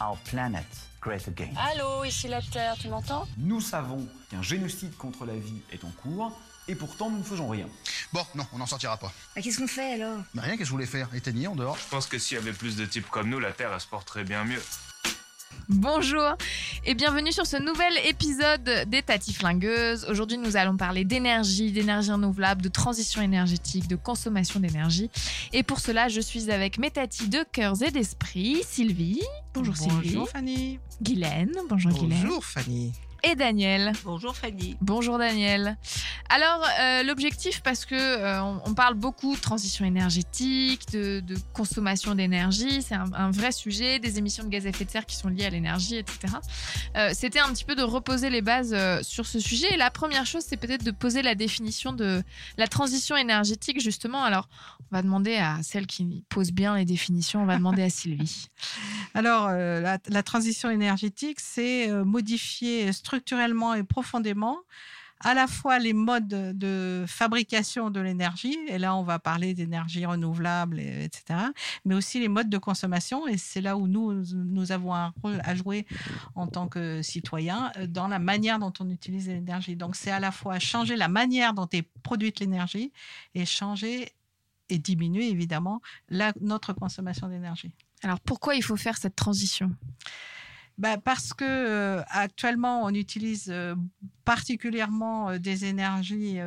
our planet great again. Allô, ici la Terre, tu m'entends? Nous savons qu'un génocide contre la vie est en cours, et pourtant nous ne faisons rien. Bon, non, on n'en sortira pas. Bah, Qu'est-ce qu'on fait alors? Bah rien, qu'est-ce que je voulais faire? Éteigner en dehors Je pense que s'il y avait plus de types comme nous, la Terre, elle se porterait bien mieux. Bonjour et bienvenue sur ce nouvel épisode des Tati Flingueuses. Aujourd'hui, nous allons parler d'énergie, d'énergie renouvelable, de transition énergétique, de consommation d'énergie. Et pour cela, je suis avec mes tatis de cœurs et d'esprit, Sylvie. Bonjour, Sylvie. Bonjour Fanny. Guylaine. Bonjour, Guylaine. Bonjour Fanny. Et Daniel. Bonjour Fanny. Bonjour Daniel. Alors euh, l'objectif, parce que euh, on, on parle beaucoup de transition énergétique, de, de consommation d'énergie, c'est un, un vrai sujet, des émissions de gaz à effet de serre qui sont liées à l'énergie, etc. Euh, C'était un petit peu de reposer les bases euh, sur ce sujet. Et la première chose, c'est peut-être de poser la définition de la transition énergétique, justement. Alors, on va demander à celle qui pose bien les définitions, on va demander à Sylvie. Alors, euh, la, la transition énergétique, c'est euh, modifier structurellement et profondément à la fois les modes de fabrication de l'énergie, et là on va parler d'énergie renouvelable, et- etc., mais aussi les modes de consommation, et c'est là où nous, nous avons un rôle à jouer en tant que citoyens euh, dans la manière dont on utilise l'énergie. Donc c'est à la fois changer la manière dont est produite l'énergie et changer et diminuer évidemment notre consommation d'énergie. Alors, pourquoi il faut faire cette transition? Bah, parce que euh, actuellement, on utilise euh, particulièrement euh, des énergies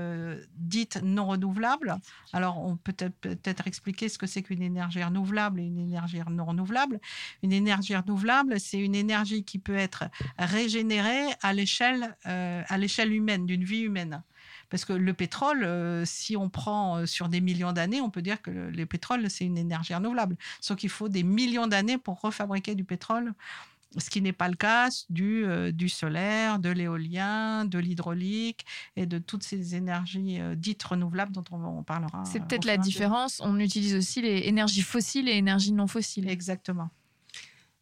dites non renouvelables. Alors, on peut peut-être expliquer ce que c'est qu'une énergie renouvelable et une énergie non renouvelable. Une énergie renouvelable, c'est une énergie qui peut être régénérée à l'échelle à l'échelle humaine, d'une vie humaine. Parce que le pétrole, si on prend sur des millions d'années, on peut dire que le pétrole, c'est une énergie renouvelable. Sauf qu'il faut des millions d'années pour refabriquer du pétrole ce qui n'est pas le cas du, euh, du solaire, de l'éolien, de l'hydraulique et de toutes ces énergies euh, dites renouvelables dont on, on parlera. C'est peut-être la différence. On utilise aussi les énergies fossiles et énergies non fossiles. Exactement.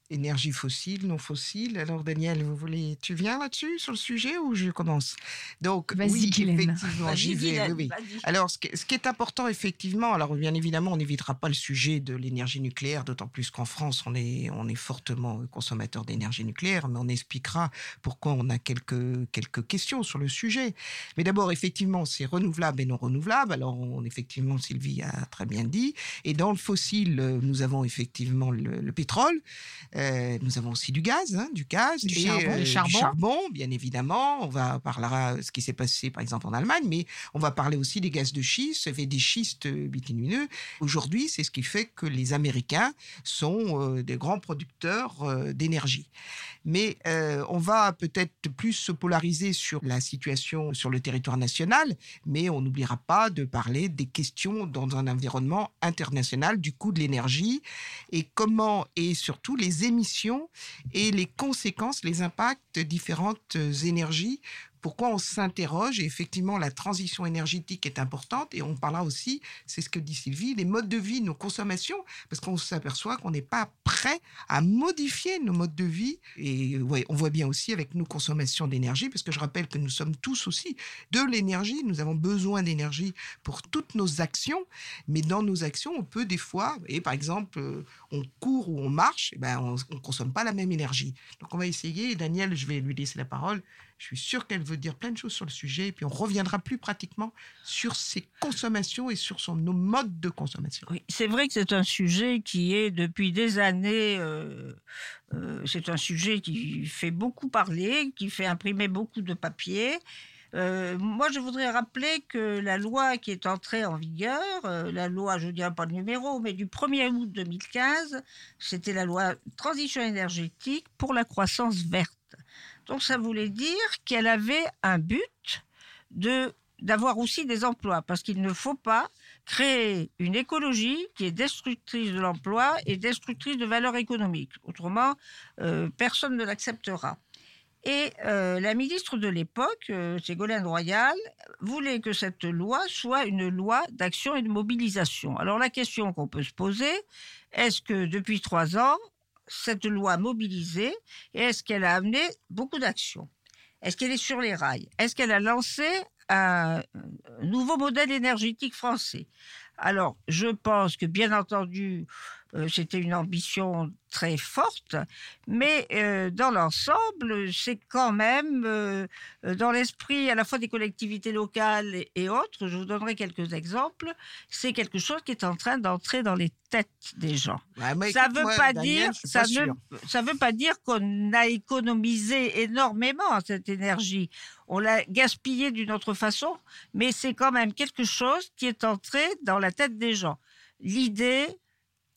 Énergie fossile, non fossile. Alors Daniel, vous voulez, tu viens là-dessus sur le sujet ou je commence? Donc Vas-y, oui, Guylaine. effectivement, Vas-y, j'y vais. Guylaine, oui, oui. Alors ce qui, ce qui est important effectivement, alors bien évidemment, on n'évitera pas le sujet de l'énergie nucléaire, d'autant plus qu'en France, on est on est fortement consommateur d'énergie nucléaire, mais on expliquera pourquoi on a quelques quelques questions sur le sujet. Mais d'abord, effectivement, c'est renouvelable et non renouvelable. Alors on, effectivement, Sylvie a très bien dit. Et dans le fossile, euh, nous avons effectivement le, le pétrole. Euh, nous avons aussi du gaz, hein, du gaz, Du et, charbon. euh, Du charbon. charbon, bien évidemment. On va parlera ce qui s'est passé par exemple en Allemagne, mais on va parler aussi des gaz de schiste, et des schistes euh, bitumineux. Aujourd'hui, c'est ce qui fait que les Américains sont euh, des grands producteurs euh, d'énergie. Mais euh, on va peut-être plus se polariser sur la situation sur le territoire national, mais on n'oubliera pas de parler des questions dans un environnement international du coût de l'énergie et comment et surtout les émissions et les conséquences, les impacts différentes euh, énergies. Pourquoi on s'interroge et effectivement la transition énergétique est importante et on parlera aussi, c'est ce que dit Sylvie, les modes de vie, nos consommations, parce qu'on s'aperçoit qu'on n'est pas prêt à modifier nos modes de vie et ouais, on voit bien aussi avec nos consommations d'énergie, parce que je rappelle que nous sommes tous aussi de l'énergie, nous avons besoin d'énergie pour toutes nos actions, mais dans nos actions, on peut des fois, et par exemple, euh, on court ou on marche, eh ben, on ne consomme pas la même énergie. Donc on va essayer, et Daniel, je vais lui laisser la parole, je suis sûr qu'elle veut dire plein de choses sur le sujet, et puis on reviendra plus pratiquement sur ses consommations et sur nos modes de consommation. Oui, c'est vrai que c'est un sujet qui est depuis des années, euh, euh, c'est un sujet qui fait beaucoup parler, qui fait imprimer beaucoup de papier. Euh, moi, je voudrais rappeler que la loi qui est entrée en vigueur, la loi, je ne dirais pas le numéro, mais du 1er août 2015, c'était la loi transition énergétique pour la croissance verte. Donc, ça voulait dire qu'elle avait un but de d'avoir aussi des emplois, parce qu'il ne faut pas créer une écologie qui est destructrice de l'emploi et destructrice de valeur économique. Autrement, euh, personne ne l'acceptera. Et euh, la ministre de l'époque, euh, Ségolène Royal, voulait que cette loi soit une loi d'action et de mobilisation. Alors la question qu'on peut se poser, est-ce que depuis trois ans, cette loi a mobilisé et est-ce qu'elle a amené beaucoup d'actions? Est-ce qu'elle est sur les rails? Est-ce qu'elle a lancé un nouveau modèle énergétique français? Alors, je pense que, bien entendu, c'était une ambition très forte, mais euh, dans l'ensemble, c'est quand même euh, dans l'esprit à la fois des collectivités locales et, autres, je vous donnerai quelques exemples, c'est quelque chose qui est en train d'entrer dans les têtes des gens. ça ne veut pas dire, ça, ça veut pas dire qu'on a économisé énormément cette énergie. On l'a gaspillée d'une autre façon, mais c'est quand même quelque chose qui est entré dans la tête des gens. L'idée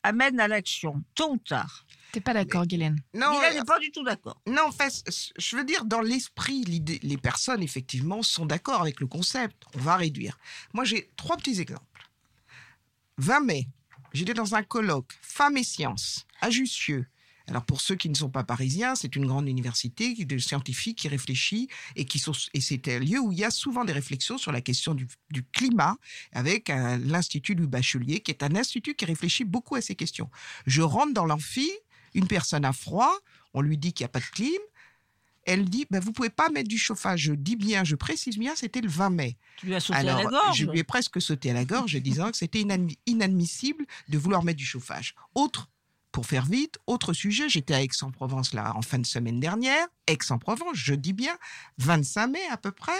amène à l'action, tôt ou tard. T'es pas d'accord, Guylaine? Non, Guylaine n'est pas du tout d'accord. Non, en fait, je veux dire, dans l'esprit, les personnes, effectivement, sont d'accord avec le concept. On va réduire. Moi, j'ai trois petits exemples. 20 mai, j'étais dans un colloque Femmes et Sciences à Jussieu alors pour ceux qui ne sont pas parisiens, c'est une grande université de scientifiques qui réfléchit et qui sont et c'est un lieu où il y a souvent des réflexions sur la question du, climat avec l'institut du Bachelier qui est un institut qui réfléchit beaucoup à ces questions. Je rentre dans l'amphi, une personne a froid, on lui dit qu'il n'y a pas de clim. Elle dit, ben, vous pouvez pas mettre du chauffage. Je dis bien, je précise bien, c'était le 20 mai. Tu lui as sauté à la gorge. Je lui ai presque sauté à la gorge, disant que c'était inadmissible de vouloir mettre du chauffage. Autre pour faire vite, autre sujet, j'étais à Aix-en-Provence en fin de semaine dernière. Aix-en-Provence, je dis bien, 25 mai à peu près.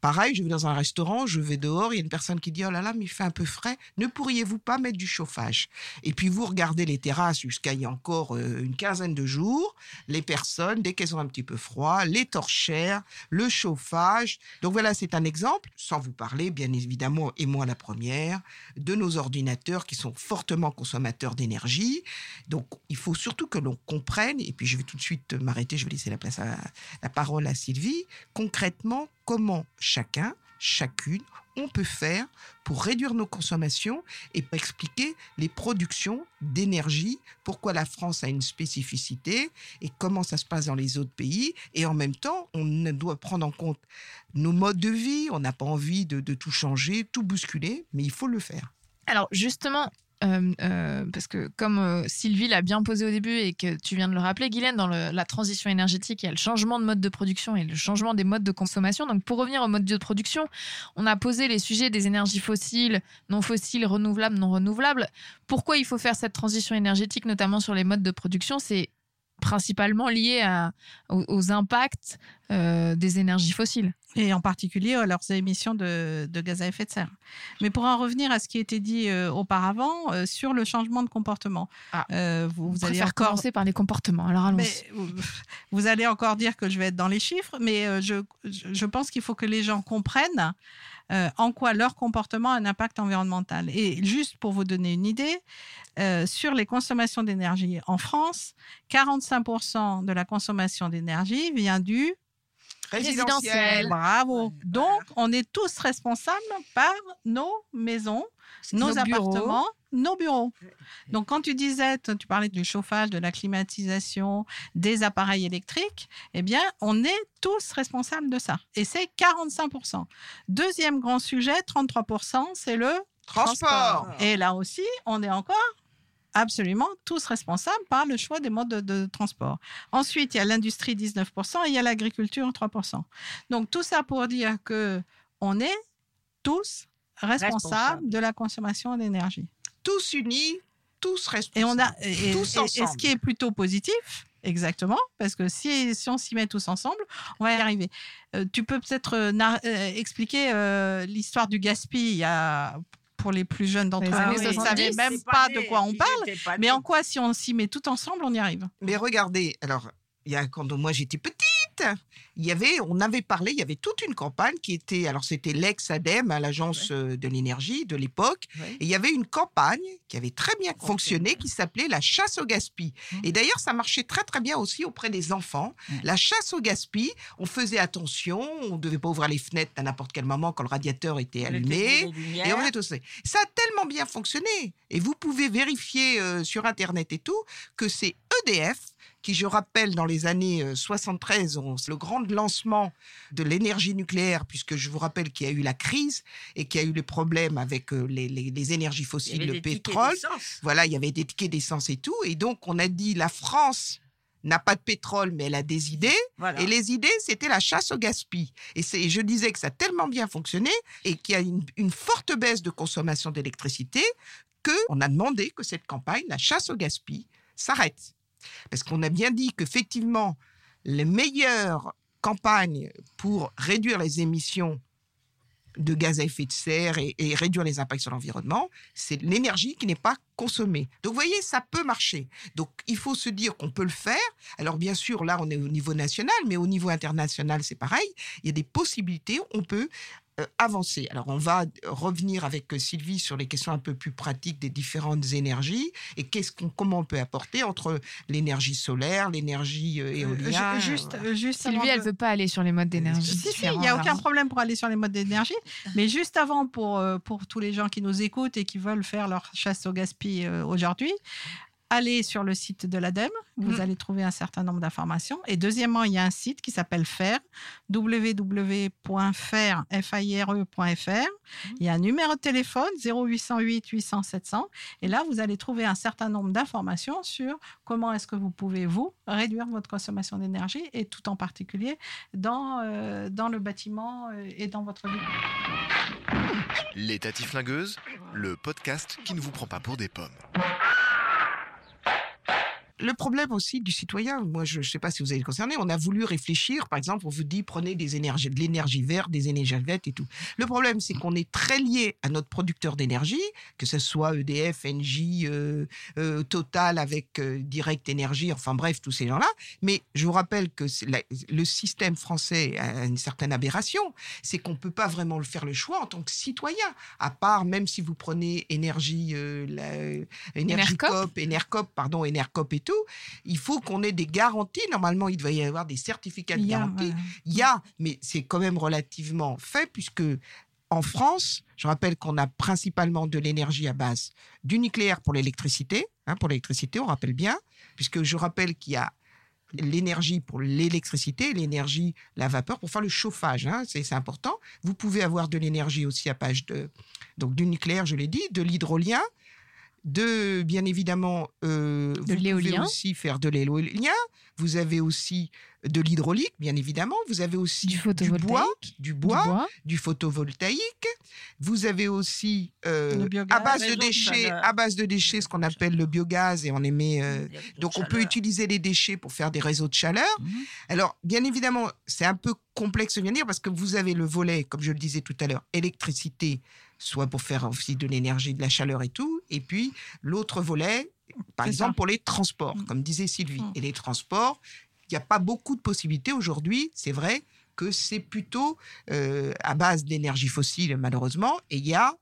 Pareil, je vais dans un restaurant, je vais dehors, il y a une personne qui dit Oh là là, mais il fait un peu frais, ne pourriez-vous pas mettre du chauffage? Et puis vous regardez les terrasses jusqu'à il y a encore euh, une quinzaine de jours, les personnes, dès qu'elles ont un petit peu froid, les torchères, le chauffage. Donc voilà, c'est un exemple, sans vous parler, bien évidemment, et moi la première, de nos ordinateurs qui sont fortement consommateurs d'énergie. Donc il faut surtout que l'on comprenne, et puis je vais tout de suite m'arrêter, je vais laisser la place à la parole à Sylvie, concrètement, comment chacun, chacune, on peut faire pour réduire nos consommations et expliquer les productions d'énergie, pourquoi la France a une spécificité et comment ça se passe dans les autres pays. Et en même temps, on doit prendre en compte nos modes de vie, on n'a pas envie de, de tout changer, tout bousculer, mais il faut le faire. Alors justement, euh, euh, parce que comme euh, Sylvie l'a bien posé au début et que tu viens de le rappeler, Guylaine, dans la transition énergétique, il y a le changement de mode de production et le changement des modes de consommation. Donc pour revenir au mode de production, on a posé les sujets des énergies fossiles, non fossiles, renouvelables, non renouvelables. Pourquoi il faut faire cette transition énergétique, notamment sur les modes de production? C'est principalement lié à, aux, impacts des énergies fossiles et en particulier à leurs émissions de, gaz à effet de serre. Mais pour en revenir à ce qui a été dit euh, auparavant euh, sur le changement de comportement, ah, euh, vous, allez faire encore... commencer par les comportements. Alors allons vous, vous, allez encore dire que je vais être dans les chiffres, mais je, je pense qu'il faut que les gens comprennent en quoi leur comportement a un impact environnemental. Et juste pour vous donner une idée, sur les consommations d'énergie en France, 45% de la consommation d'énergie vient du résidentiel. Bravo. Donc, on est tous responsables par nos maisons, nos, appartements, nos bureaux. Donc, quand tu disais, tu parlais du chauffage, de la climatisation, des appareils électriques, eh bien, on est tous responsables de ça. Et c'est 45%. Deuxième grand sujet, 33%, c'est le transport. Et là aussi, on est encore absolument tous responsables par le choix des modes de, transport. Ensuite, il y a l'industrie 19% et il y a l'agriculture 3%. Donc tout ça pour dire que on est tous responsables de la consommation d'énergie. Tous unis, tous responsables. Et on a tous ensemble. Et ce qui est plutôt positif, Exactement, parce que si, si on s'y met tous ensemble, on va y arriver. Euh, tu peux peut-être euh, euh, expliquer l'histoire du gaspillage. Il y a pour les plus jeunes d'entre nous, ne savaient même pas, de quoi on parle. mais en quoi, si on s'y met tout ensemble, on y arrive? Mais regardez, alors, il y a, quand moi j'étais petite, il y avait, on avait parlé, il y avait toute une campagne qui était, alors c'était l'ex-ADEME, à l'agence euh, de l'énergie de l'époque, et il y avait une campagne qui avait très bien fonctionné, qui s'appelait la chasse au gaspille. Mmh. Et d'ailleurs, ça marchait très très bien aussi auprès des enfants. Mmh. La chasse au gaspille, on faisait attention, on ne devait pas ouvrir les fenêtres à n'importe quel moment quand le radiateur était allumé. Et on ça. Ça a tellement bien fonctionné. Et vous pouvez vérifier euh, sur Internet et tout que c'est EDF qui, je rappelle, dans les années euh, 73, ont le grand lancement de l'énergie nucléaire, puisque je vous rappelle qu'il y a eu la crise et qu'il y a eu les problèmes avec euh, les, les- les énergies fossiles, avait le pétrole. Voilà, il y avait des tickets d'essence et tout. Et donc, on a dit, la France n'a pas de pétrole, mais elle a des idées. Voilà. Et les idées, c'était la chasse au gaspille. Et, je disais que ça a tellement bien fonctionné et qu'il y a une, une forte baisse de consommation d'électricité qu'on a demandé que cette campagne, la chasse au gaspille, s'arrête. Parce qu'on a bien dit qu'effectivement, les meilleures campagnes pour réduire les émissions de gaz à effet de serre et, et réduire les impacts sur l'environnement, c'est l'énergie qui n'est pas consommée. Donc, vous voyez, ça peut marcher. Donc, il faut se dire qu'on peut le faire. Alors, bien sûr, là, on est au niveau national, mais au niveau international, c'est pareil. Il y a des possibilités, on peut euh, avancer. Alors, on va revenir avec euh, Sylvie sur les questions un peu plus pratiques des différentes énergies et qu'est-ce qu'on, comment on peut apporter entre l'énergie solaire, l'énergie euh, éolienne. ju- juste, Sylvie, elle de- veut pas aller sur les modes d'énergie. Si, si, il n'y a aucun problème pour aller sur les modes d'énergie. Mais juste avant, pour, pour tous les gens qui nous écoutent et qui veulent faire leur chasse au gaspille euh, aujourd'hui, allez sur le site de l'ADEME, vous Mhm. allez trouver un certain nombre d'informations. Et deuxièmement, il y a un site qui s'appelle FAIRE, www.fire.fr. Il y a un numéro de téléphone, 0808 800 700. Et là, vous allez trouver un certain nombre d'informations sur comment est-ce que vous pouvez, vous, réduire votre consommation d'énergie, et tout en particulier dans, euh, dans le bâtiment euh, et dans votre vie. Les Tatis Flingueuses, le podcast qui ne vous prend pas pour des pommes. Le problème aussi du citoyen, moi je ne sais pas si vous êtes concerné, on a voulu réfléchir, par exemple, on vous dit prenez des énergies, de l'énergie verte, des énergies vertes et tout. Le problème c'est qu'on est très lié à notre producteur d'énergie, que ce soit EDF, Engie, euh, euh, Total avec euh, Direct Énergie, enfin bref, tous ces gens-là. Mais je vous rappelle que la- le système français a une certaine aberration, c'est qu'on ne peut pas vraiment le faire le choix en tant que citoyen, à part même si vous prenez énergie, la- énergie Enercop. Cop, Enercop, pardon, Enercop et tout, il faut qu'on ait des garanties. Normalement, il doit y avoir des certificats de garantie. Il y a, mais c'est quand même relativement fait puisque en France, je rappelle qu'on a principalement de l'énergie à base du nucléaire pour l'électricité. hein, pour l'électricité, on rappelle bien, puisque je rappelle qu'il y a l'énergie pour l'électricité, l'énergie, la vapeur pour faire le chauffage. hein, c'est important. Vous pouvez avoir de l'énergie aussi à base de donc du nucléaire, je l'ai dit, de l'hydrolien, de bien évidemment euh, vous pouvez aussi faire de l'éolien. Vous avez aussi de l'hydraulique, bien évidemment. Vous avez aussi Du bois, du bois, bois. du photovoltaïque. Vous avez aussi euh, biogaz. à base de déchets, à base de déchets, ce qu'on appelle le biogaz, et on émet. euh, donc on peut utiliser les déchets pour faire des réseaux de chaleur. Alors bien évidemment, c'est un peu complexe de dire parce que vous avez le volet, comme je le disais tout à l'heure, électricité, soit pour faire aussi de l'énergie, de la chaleur et tout, et puis l'autre volet, par exemple ça. pour les transports, comme disait Sylvie. Et les transports, il n'y a pas beaucoup de possibilités aujourd'hui, c'est vrai que c'est plutôt euh, à base d'énergie fossile malheureusement, et il y a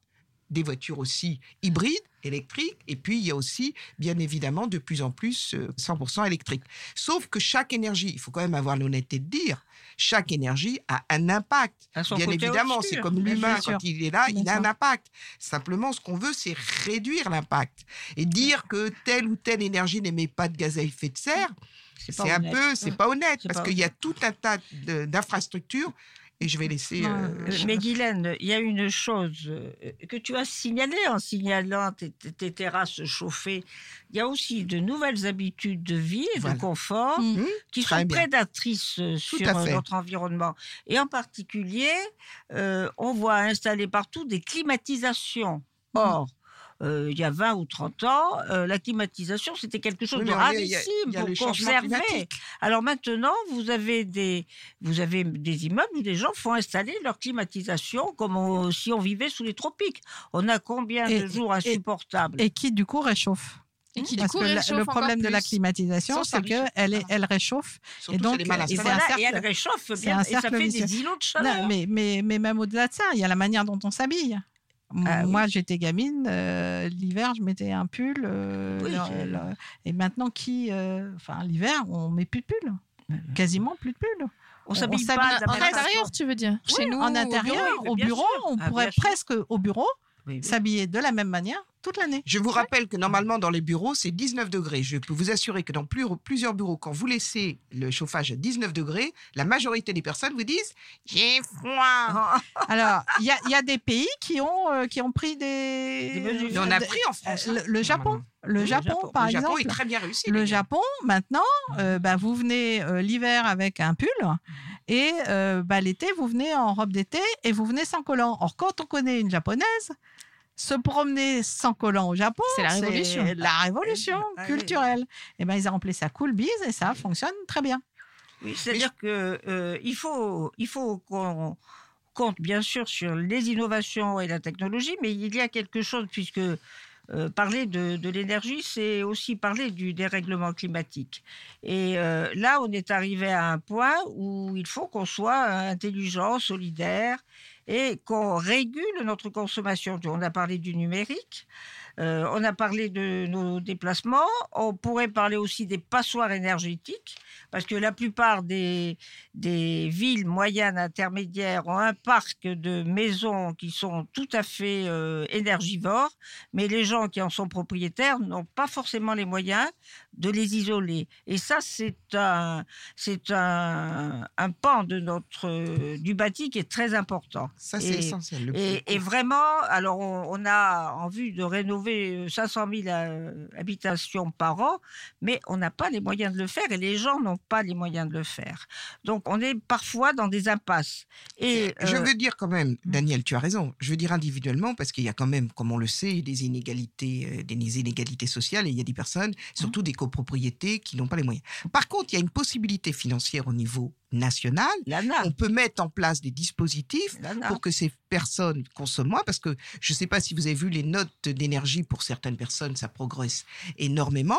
des voitures aussi hybrides, électriques, et puis il y a aussi, bien évidemment, de plus en plus euh, 100% électrique. Sauf que chaque énergie, il faut quand même avoir l'honnêteté de dire, chaque énergie a un impact. Bien évidemment, c'est comme bien l'humain, quand il est là, Bien il a un impact. Simplement, ce qu'on veut, c'est réduire l'impact. Et dire que telle ou telle énergie n'émet pas de gaz à effet de serre, C'est un peu, c'est pas honnête, parce qu'il y a tout un tas d'infrastructures, et je vais laisser... Euh, Euh, Mais Guylaine, il y a une chose euh, que tu as signalée en signalant tes, tes- terrasses chauffées. Il y a aussi de nouvelles habitudes de vie et Voilà. de confort Mm. Mmh, qui très sont bien. prédatrices Tout sur notre environnement. Et en particulier, euh, on voit installer partout des climatisations. Mmh. Euh, il y a 20 ou 30 ans, euh, la climatisation, c'était quelque chose Oui, de rarissime pour conserver. Alors maintenant, vous avez des, vous avez des immeubles où des gens font installer leur climatisation comme on- si on vivait sous les tropiques. On a combien Et- de jours insupportables? Et qui, du coup, réchauffe? Et qui, du Parce coup, que le problème de la climatisation, c'est qu'elle est- elle réchauffe. Surtout, et donc, et voilà, cercle- et elle réchauffe bien, un et ça fait vicieux. des îlots de Non, chaleur. mais, mais, mais même au-delà de ça, il y a la manière dont on s'habille. Ah oui. Moi, j'étais gamine, euh, l'hiver, je mettais un pull. euh, Oui, le- c'est- le- et maintenant, qui. euh, Enfin, l'hiver, on met plus de pull. Quasiment plus de pull. on s'habille s'habille pas En intérieur, tu veux dire? Chez nous, en au intérieur, bureau au bureau, on Ah, pourrait presque au bureau s'habiller de la même manière, toute l'année. Je vous rappelle que normalement dans les bureaux, c'est 19 degrés. Je peux vous assurer que dans plus- plusieurs bureaux, quand vous laissez le chauffage à 19 degrés, la majorité des personnes vous disent J'ai froid. Alors, il y y a des pays qui ont, euh, qui ont pris des. Des on a pris en France, Euh, Le, hein, le Japon. Le, Le Japon, Japon. par Le Japon exemple. est très bien réussi, Le. Japon, maintenant, euh, bah, vous venez euh, l'hiver avec un pull et euh, bah, l'été, vous venez en robe d'été et vous venez sans collant. Or, quand on connaît une japonaise, se promener sans collant au Japon, C'est la révolution. la révolution Ah oui. culturelle. Et ben, ils ont rempli ça cool bise et ça fonctionne très bien. Oui, c'est-à-dire que euh, il faut, il faut qu'on compte bien sûr sur les innovations et la technologie, mais il y a quelque chose puisque euh, parler de, l'énergie, c'est aussi parler du dérèglement climatique. Et euh, là, on est arrivé à un point où il faut qu'on soit intelligent, solidaire et qu'on régule notre consommation. On a parlé du numérique. Euh, on a parlé de nos déplacements. On pourrait parler aussi des passoires énergétiques, parce que la plupart des, villes moyennes intermédiaires ont un parc de maisons qui sont tout à fait euh, énergivores, mais les gens qui en sont propriétaires n'ont pas forcément les moyens de les isoler. Et ça, c'est un, c'est un, un pan de notre, euh, du bâti qui est très important. Ça, c'est essentiel, le Et, vraiment, alors on, on a en vue de rénover euh, 500 000 euh, habitations par an, mais on n'a pas les moyens de le faire et les gens n'ont pas les moyens de le faire. Donc on est parfois dans des impasses. Et Je euh, veux dire quand même, Daniel, tu as raison. Je veux dire individuellement parce qu'il y a quand même, comme on le sait, des inégalités, euh, des inégalités sociales et il y a des personnes, surtout des copropriétés, qui n'ont pas les moyens. Par contre, il y a une possibilité financière au niveau national. On peut mettre en place des dispositifs pour que ces personnes consomment moins parce que je ne sais pas si vous avez vu les notes d'énergie pour certaines personnes, ça progresse énormément.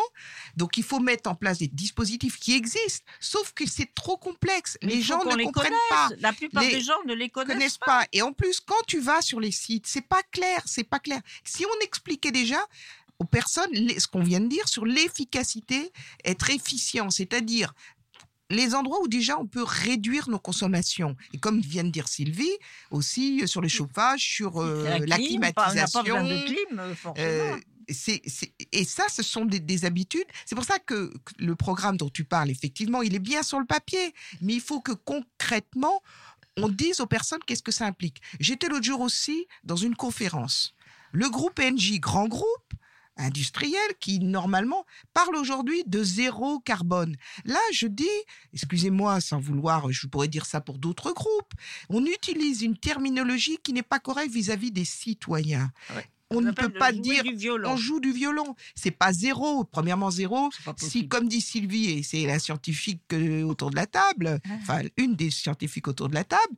Donc il faut mettre en place des dispositifs qui existent, sauf que c'est trop complexe. Mais les gens ne les comprennent connaisse. pas. La plupart des gens ne les connaissent pas. Et en plus, quand tu vas sur les sites, c'est pas clair, c'est pas clair. Si on expliquait déjà aux personnes ce qu'on vient de dire sur l'efficacité, être efficient, c'est-à-dire les endroits où déjà on peut réduire nos consommations. Et comme vient de dire Sylvie, aussi euh, sur le chauffage, sur euh, La la clim, pas- on n'a pas climatisation. besoin de clim, euh, forcément. Et ça, ce sont des, des habitudes. C'est pour ça que, que le programme dont tu parles, effectivement, il est bien sur le papier, mais il faut que concrètement, on dise aux personnes qu'est-ce que ça implique. J'étais l'autre jour aussi dans une conférence. Le groupe NJ, grand groupe industriel, qui normalement parle aujourd'hui de zéro carbone. Là, je dis, excusez-moi, sans vouloir, je pourrais dire ça pour d'autres groupes, on utilise une terminologie qui n'est pas correcte vis-à-vis des citoyens. On ne peut pas dire du violon. on joue du violon. C'est pas zéro. Premièrement zéro. Si, comme dit Sylvie, et c'est la scientifique euh, autour de la table, Ah. enfin une des scientifiques autour de la table,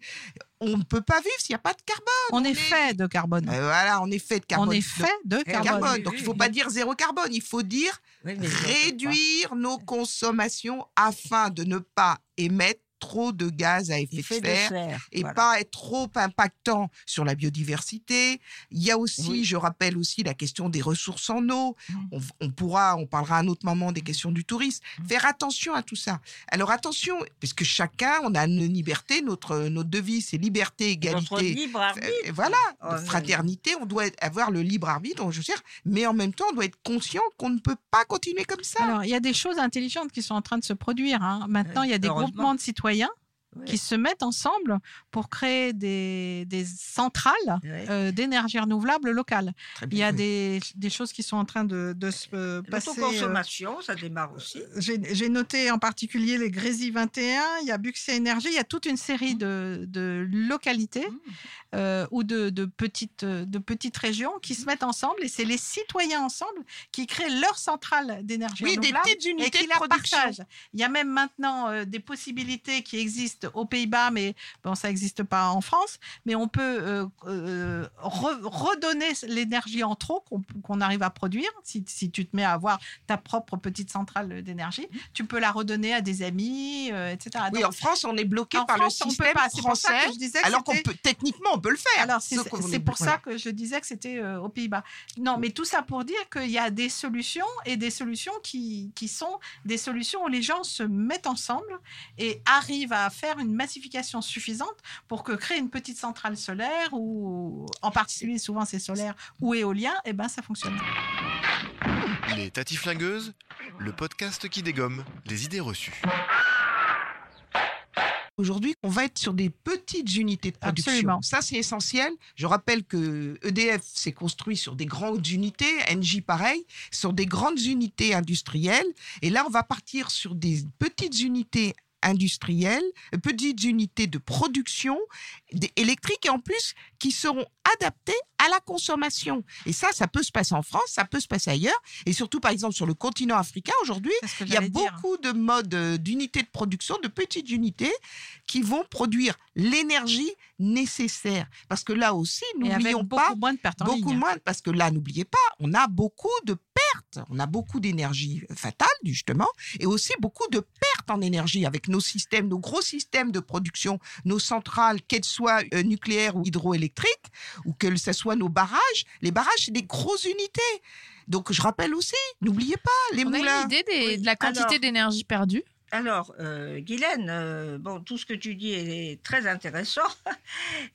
on ne peut pas vivre s'il n'y a pas de carbone. On est fait de carbone. Euh, voilà, on est fait de carbone. On est fait de carbone. Donc il ne faut pas dire zéro carbone, il faut dire réduire nos consommations afin de ne pas émettre trop de gaz à effet, Effet de de serre, et voilà. pas être trop impactant sur la biodiversité. Il y a aussi, je rappelle aussi la question des ressources en eau. Mmh. On, on pourra, on parlera à un autre moment des questions du tourisme. Mmh. Faire attention à tout ça. Alors attention, parce que chacun, on a une liberté, notre, notre devise c'est liberté, égalité. Notre libre arbitre. Euh, voilà, Oh, fraternité, on doit avoir le libre arbitre, je veux dire, mais en même temps, on doit être conscient qu'on ne peut pas continuer comme ça. Alors, il y a des choses intelligentes qui sont en train de se produire. hein. Maintenant, il y a des groupements de citoyens citoyens qui se mettent ensemble pour créer des, des centrales euh, d'énergie renouvelable locale. Il y a des, des choses qui sont en train de, de se euh, passer. euh, L'autoconsommation, ça démarre aussi. J'ai noté en particulier les Grésy 21, il y a Buxia Énergie, il y a toute une série de, de localités euh, ou de, de petites, de petites régions qui se mettent ensemble et c'est les citoyens ensemble qui créent leur centrale d'énergie Oui, des petites et unités qui de la partagent. Il y a même maintenant euh, des possibilités qui existent aux Pays-Bas, mais bon, ça n'existe pas en France. Mais on peut euh, euh, re- redonner l'énergie en trop qu'on arrive à produire. Si, si tu te mets à avoir ta propre petite centrale d'énergie, tu peux la redonner à des amis, euh, etc. Oui, Donc, en France, on est bloqué par France, le système pas. Ça que français, je que alors qu'on peut techniquement on peut le faire. alors, c'est pour ça que je disais que c'était aux Pays-Bas. Non, mais tout ça pour dire qu'il y a des solutions et des solutions qui, qui sont des solutions où les gens se mettent ensemble et arrivent à faire faire une massification suffisante pour que créer une petite centrale solaire ou en particulier souvent c'est solaire ou éolien, et ben ça fonctionne. Les Tatiflingueuses, le podcast qui dégomme les idées reçues. Aujourd'hui, on va être sur des petites unités de production. Absolument. Ça, c'est essentiel. Je rappelle que EDF s'est construit sur des grandes unités, Engie pareil, sur des grandes unités industrielles. Et là, on va partir sur des petites unités industrielles, petites unités de production des- électrique et en plus qui seront adaptées à la consommation. Et ça, ça peut se passer en France, ça peut se passer ailleurs. Et surtout, par exemple, sur le continent africain, aujourd'hui, il y a dire. beaucoup de modes euh, d'unités de production, de petites unités qui vont produire l'énergie nécessaire. Parce que là aussi, n'oublions beaucoup pas, moins de pertes en beaucoup ligne. moins, parce que là, n'oubliez pas, on a beaucoup de pertes, on a beaucoup d'énergie fatale, justement, et aussi beaucoup de pertes en énergie avec nos systèmes, nos gros systèmes de production, nos centrales, qu'elles soient euh, nucléaires ou hydroélectriques, ou que ce soit nos barrages. Les barrages, c'est des grosses unités. Donc, je rappelle aussi, n'oubliez pas, les On a moulins. une idée des- de la quantité alors- d'énergie perdue? Alors, euh, Guylaine, euh, bon, tout ce que tu dis est très intéressant,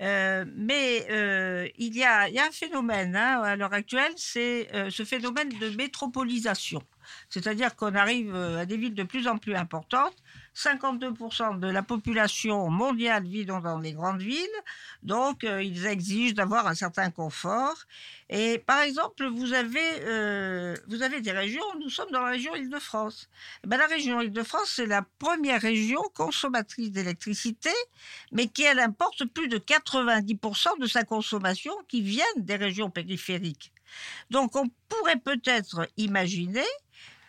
Euh, mais euh, il, y a, il y a un phénomène hein, à l'heure actuelle, c'est euh, ce phénomène de métropolisation. C'est-à-dire qu'on arrive à des villes de plus en plus importantes. 52% de la population mondiale vit dans, les grandes villes, donc euh, ils exigent d'avoir un certain confort. Et par exemple, vous avez, euh, vous avez des régions, nous sommes dans la région Île-de-France. Eh ben, la région Île-de-France, c'est la première région consommatrice d'électricité, mais qui, elle, importe plus de 90% de sa consommation qui viennent des régions périphériques. Donc, on pourrait peut-être imaginer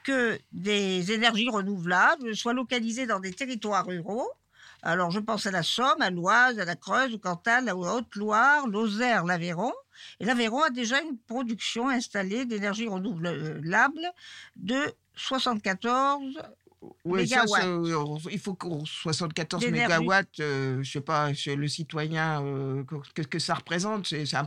que des énergies renouvelables soient localisées dans des territoires ruraux. Alors, je pense à la Somme, à l'Oise, à la Creuse, au Cantal, à Haute-Loire, Lozère, l'Aveyron. Et l'Aveyron a déjà une production installée d'énergie renouvelable de 74 Ouais, ça, euh, il faut qu'on 74 D'énergie. mégawatts, euh, je sais pas, chez le citoyen, euh, que, que ça représente, c'est c'est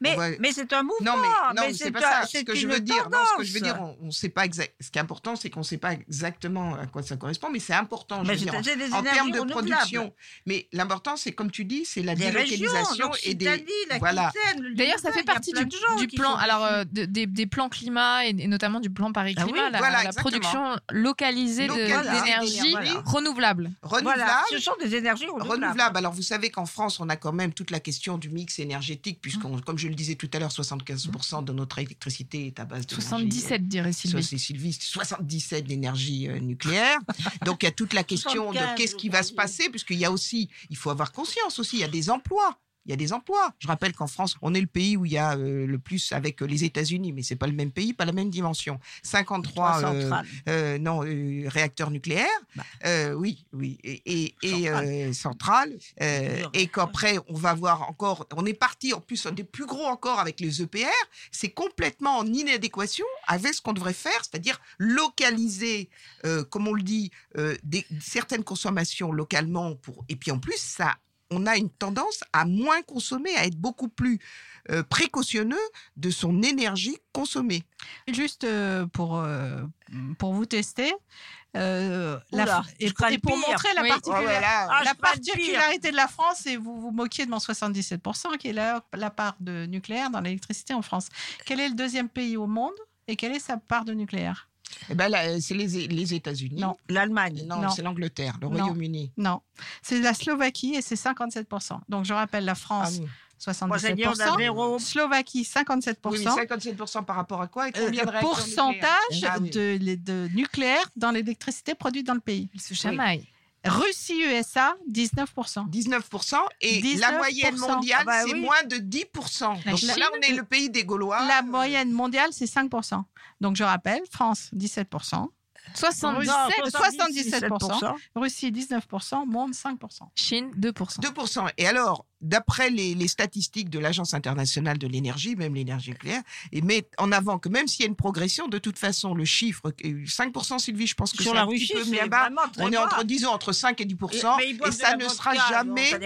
Mais, va- mais c'est un mouvement. Non, mais, non, mais c'est c'est pas un- ça. Ce que je veux dire, non, ce que je veux dire, on, on sait pas exact. Ce qui est important, c'est qu'on ne sait pas exactement à quoi ça correspond, mais c'est important. je Mais veux c'est- dire, des en termes de production. Mais l'important, c'est comme tu dis, c'est la Des délocalisation régions, et des l'Aquitaine, voilà. le D'ailleurs, ça fait partie du, du plan, alors euh, de- des, des plans climat et, notamment du plan Paris Ah oui, Climat, la, la production Localisée d'énergie renouvelable. renouvelable. Voilà, ce sont des énergies renouvelables. renouvelable. Alors, vous savez qu'en France, on a quand même toute la question du mix énergétique, puisqu'on, comme je le disais tout à l'heure, 75% de notre électricité est à base de 77, dirait Sylvie. c'est Sylvie, 77 d'énergie euh, nucléaire. Donc, il y a toute la question de 75, qu'est-ce qui va se passer, puisqu'il y a aussi, il faut avoir conscience aussi, il y a des emplois. Il y a des emplois. Je rappelle qu'en France, on est le pays où il y a euh, le plus avec euh, les États-Unis, mais c'est pas le même pays, pas la même dimension. 53 Trois euh, euh, non, réacteurs nucléaires. Euh, oui, oui. Et, et, et, Centrales. Plusieurs et qu'après, on va voir encore. On est parti en plus, des plus gros encore avec les EPR. C'est complètement en inadéquation avec ce qu'on devrait faire, c'est-à-dire localiser, comme on le dit, des, certaines consommations localement. Pour, et puis en plus, ça. On a une tendance à moins consommer, à être beaucoup plus euh, précautionneux de son énergie consommée. Juste euh, pour, euh, pour vous tester. euh, Oula, et, pour montrer la, Oui. particular- Oh. Ah, la particularité de la France, et vous vous moquiez de mon 77%, qui est la, la part de nucléaire dans l'électricité en France. Quel est le deuxième pays au monde et quelle est sa part de nucléaire? Eh ben là, c'est les, les États-Unis. Non. L'Allemagne. Non, Non. c'est l'Angleterre, le Non. Royaume-Uni. Non, c'est la Slovaquie et c'est 57%. Donc je rappelle la Ah France, oui. 77%. 77%. Slovaquie, 57%. Oui, mais 57% par rapport à quoi et Euh, combien de pourcentage nucléaires? Ah oui. de, les- de nucléaire dans l'électricité produite dans le pays. Ils se chamaillent. Russie, USA, 19%. 19% et la 19%. moyenne mondiale, Ah bah c'est oui. moins de 10%. La Donc Chine, là, on est le pays des Gaulois. La moyenne mondiale, c'est 5%. Donc je rappelle, France, 17%. 77, Non, 77%. Russie, 19%. Monde, 5%. Chine, 2%. 2%. Et alors, d'après les, les statistiques de l'Agence internationale de l'énergie, même l'énergie nucléaire, et met en avant que même s'il y a une progression, de toute façon, le chiffre, euh, 5% Sylvie, je pense que Sur c'est la un petit peu bien bas. On est entre, disons, entre 5 et 10%, Et- mais et, ça ne sera jamais, ça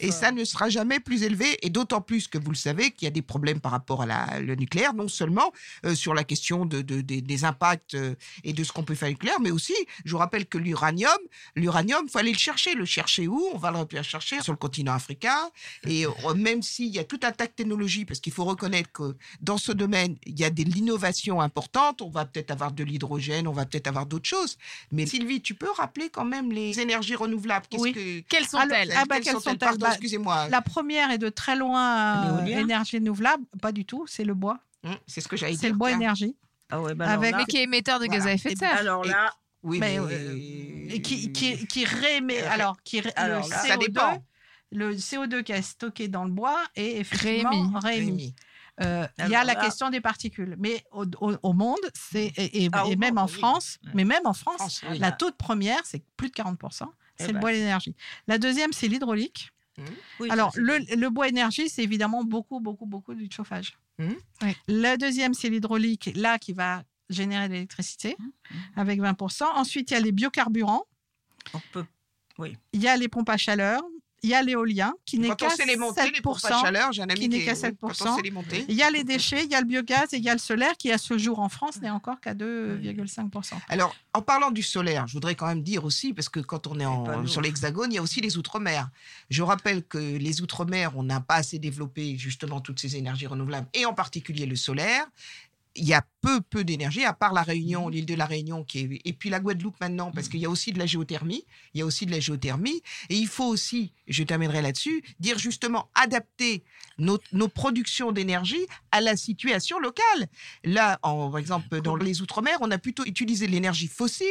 et- ça ne sera jamais plus élevé, et d'autant plus que vous le savez qu'il y a des problèmes par rapport à la, le nucléaire, non seulement euh, sur la question de, de- des- des impacts euh, et de ce qu'on peut faire nucléaire, mais aussi, je vous rappelle que l'uranium, l'uranium, faut aller le chercher. Le chercher où? On va le chercher sur le continent africain. Et euh, même s'il y a tout un tas de technologies, parce qu'il faut reconnaître que dans ce domaine, il y a de l'innovation importante. On va peut-être avoir de l'hydrogène, on va peut-être avoir d'autres choses. Mais Sylvie, tu peux rappeler quand même les énergies renouvelables Oui. que- Quelles sont-elles? Ah bah, quelles sont-elles? Pardon, Bah, excusez-moi. La première est de très loin euh, énergie renouvelable. Pas du tout, c'est le bois. Hum, C'est ce que j'allais dire. C'est le bois énergie. Ah ouais, bah Avec- là- Mais qui est émetteur de gaz Voilà. à effet de serre. Alors là, Oui, Mais, mais... euh, qui, qui, qui réémet. Alors, qui, ré- alors le là, CO2, ça dépend. Le CO2 qui est stocké dans le bois est effectivement Réémis. Euh, Il y a la là- question des particules. Mais au, au- au monde, c'est, et, et- Ah, et même monde, en. France, mais même en France, France, oui. la toute première, c'est plus de 40%. Eh C'est le ben. bois d'énergie. La deuxième, c'est l'hydraulique. oui, Alors, le, le bois énergie, c'est évidemment beaucoup, beaucoup, beaucoup du chauffage. Oui. La deuxième, c'est l'hydraulique, là, qui va générer de l'électricité avec 20%. Ensuite, il y a les biocarburants, on peut. il y a les pompes à chaleur, il y a l'éolien, qui n'est qu'à on sait les monter, les pompes à 7%. chaleur, j'ai un ami qui n'est qu'à est- oui, Quand 7%. on sait les monter. Il y a les déchets, il y a le biogaz et il y a le solaire qui, à ce jour en France, n'est encore qu'à 2,5%. Alors, en parlant du solaire, je voudrais quand même dire aussi, parce que quand on est en- sur l'Hexagone, il y a aussi les Outre-mer. Je rappelle que les Outre-mer, on n'a pas assez développé justement toutes ces énergies renouvelables, et en particulier le solaire. Il y a peu, peu d'énergie, à part la Mmh. Réunion, l'île de la Réunion, qui est... et puis la Guadeloupe maintenant, parce qu'il y a aussi de la géothermie. Il y a aussi de la géothermie. Et il faut aussi, je terminerai là-dessus, dire justement adapter nos, nos productions d'énergie à la situation locale. Là, en, par exemple, dans les Outre-mer, on a plutôt utilisé l'énergie fossile,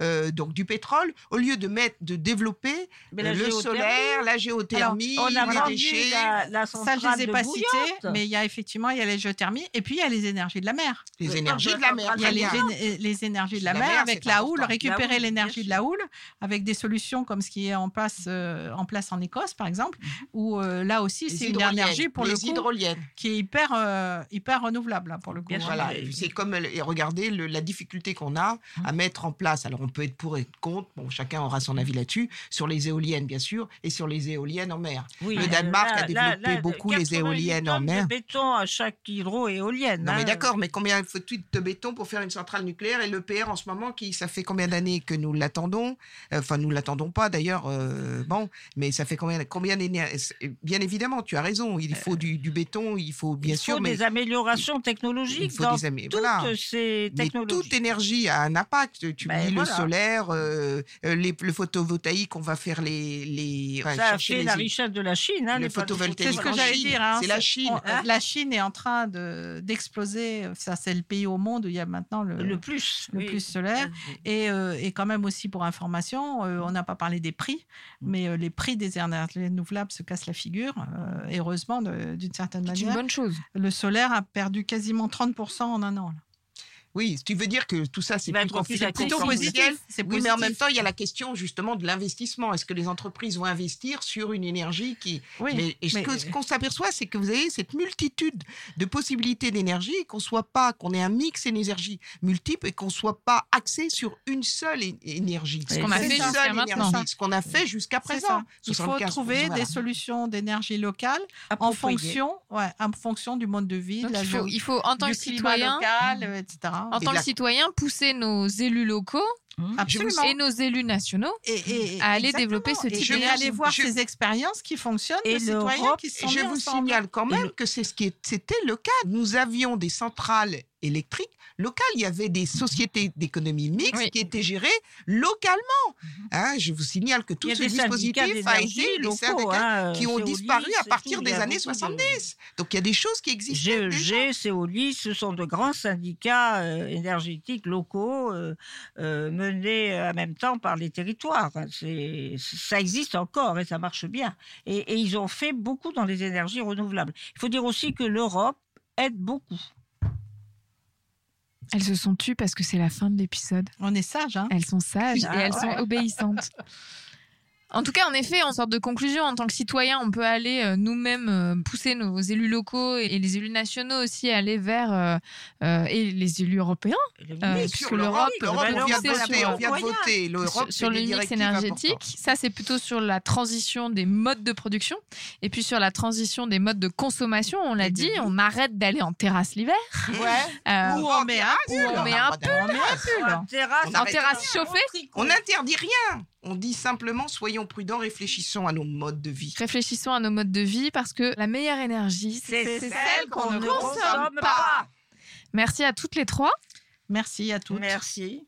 euh, donc du pétrole, au lieu de mettre, de développer Mais la euh, le solaire, la géothermie, on a les déchets. la, la Ça, je centrale les ai pas cités, mais il y a effectivement il y a les géothermies et puis il y a les énergies de la mer. Les Oui, énergies de la mer. Il y a les, les énergies de la, La mer, mer, avec la houle, récupérer l'énergie de la houle avec des solutions comme ce qui est en place, euh, en, place en Écosse, par exemple, où euh, là aussi, Les c'est une énergie pour les le coup hydroliennes. qui est hyper, euh, hyper renouvelable là, pour le coup. Hein. Voilà, c'est comme et regardez le- la difficulté qu'on a à mettre en place. Alors on peut être pour et contre, bon chacun aura son avis là-dessus sur les éoliennes bien sûr et sur les éoliennes en mer. Oui, Le euh, Danemark a là- développé là, beaucoup les 90 éoliennes en mer. de béton à chaque hydro-éolienne. Non mais hein. d'accord, mais combien faut-il de béton pour faire une centrale nucléaire et l'EPR en ce moment qui ça fait combien d'années que nous l'attendons? Enfin nous l'attendons pas d'ailleurs. euh, bon, mais ça fait combien combien d'énergie Bien évidemment, tu as raison. Il faut du, du béton, il faut bien il sûr, faut mais des améliorations technologiques il faut dans des amé- toutes voilà. ces Mais technologies. toute énergie a un impact. Tu Ben dis le solaire, euh, euh, les, le photovoltaïque, on va faire les. les enfin, Ça a chercher fait les- la richesse de la Chine. Hein, le photovoltaïque C'est ce que j'allais dire. hein, c'est la Chine. on- euh, la Chine est en train de- d'exploser. Ça, c'est le pays au monde où il y a maintenant le, Le plus. le oui. plus solaire. Et, euh, et quand même aussi pour information, euh, on n'a pas parlé des prix, mais euh, les prix des énergies renouvelables se cassent la figure, heureusement d'une certaine C'est une manière. bonne chose. Le solaire a perdu quasiment 30% en un an. là. Oui, tu veux dire que tout ça, c'est plutôt, plutôt positif. Oui, mais en même temps, il y a la question justement de l'investissement. Est-ce que les entreprises vont investir sur une énergie qui. Oui, mais et ce mais- que- ce qu'on s'aperçoit, c'est que vous avez cette multitude de possibilités d'énergie, et qu'on soit pas, qu'on ait un mix d'énergie multiple et qu'on soit pas axé sur une seule énergie. Ce qu'on a fait seule jusqu'à maintenant. énergie, Ce qu'on a fait jusqu'à présent. ça. Il faut 75%, trouver voilà. des solutions d'énergie locale en fonction, ouais, en fonction du mode de vie, Donc, de la il, faut, géo- il faut, en tant du que climat citoyen, local, euh, etc. en tant que citoyen, pousser nos élus locaux Absolument. et nos élus nationaux Et, et- à aller exactement. développer ce type je vais d'énergie. aller voir Je- ces expériences qui fonctionnent, Et de citoyens qui sont Je vous ensemble. signale quand même le- que c'est ce qui c'était le cas. Nous avions des centrales électriques locales. Il y avait des sociétés d'économie mixte Oui. qui étaient gérées localement. Hein, je vous signale que tout ce dispositif a été syndicats hein, qui ont disparu à partir tout, des années beaucoup de- 70. Donc il y a des choses qui existent. GEG, Céolis, ce sont de grands syndicats euh, énergétiques locaux euh, euh, menés en même temps par les territoires. C'est- Ça existe encore et ça marche bien. Et, et ils ont fait beaucoup dans les énergies renouvelables. Il faut dire aussi que l'Europe aide beaucoup. Elles se sont tues parce que c'est la fin de l'épisode. On est sage, hein? Elles sont sages Ah, et elles ouais. sont obéissantes. En tout cas, en effet, en sorte de conclusion, en tant que citoyen, on peut aller euh, nous-mêmes euh, pousser nos élus locaux et, et les élus nationaux aussi à aller vers euh, et les élus européens, Oui, puisque l'Europe va on vient de voter, sur- on vient de voter. L'Europe sur, le mix énergétique. Ça, c'est plutôt sur la transition des modes de production et puis sur la transition des modes de consommation. On l'a dit, on arrête d'aller en terrasse l'hiver. Euh, Ou on met un pull. on met un pull. En On terrasse chauffée. On n'interdit rien. On dit simplement soyons prudents, réfléchissons à nos modes de vie. Réfléchissons à nos modes de vie parce que la meilleure énergie, C'est celle qu'on ne consomme pas. Merci à toutes les trois Merci à toutes. Merci.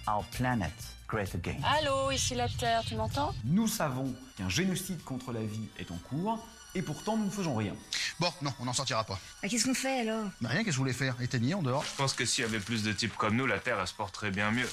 our planet great again. Allô, ici la Terre, tu m'entends? Nous savons qu'un génocide contre la vie est en cours, et pourtant nous ne faisons rien. Bon, non, on n'en sortira pas. Qu'est-ce qu'on fait alors? Bah rien, qu'est-ce que je voulais faire? Éteigner en dehors Je pense que s'il y avait plus de types comme nous, la Terre elle se porterait bien mieux.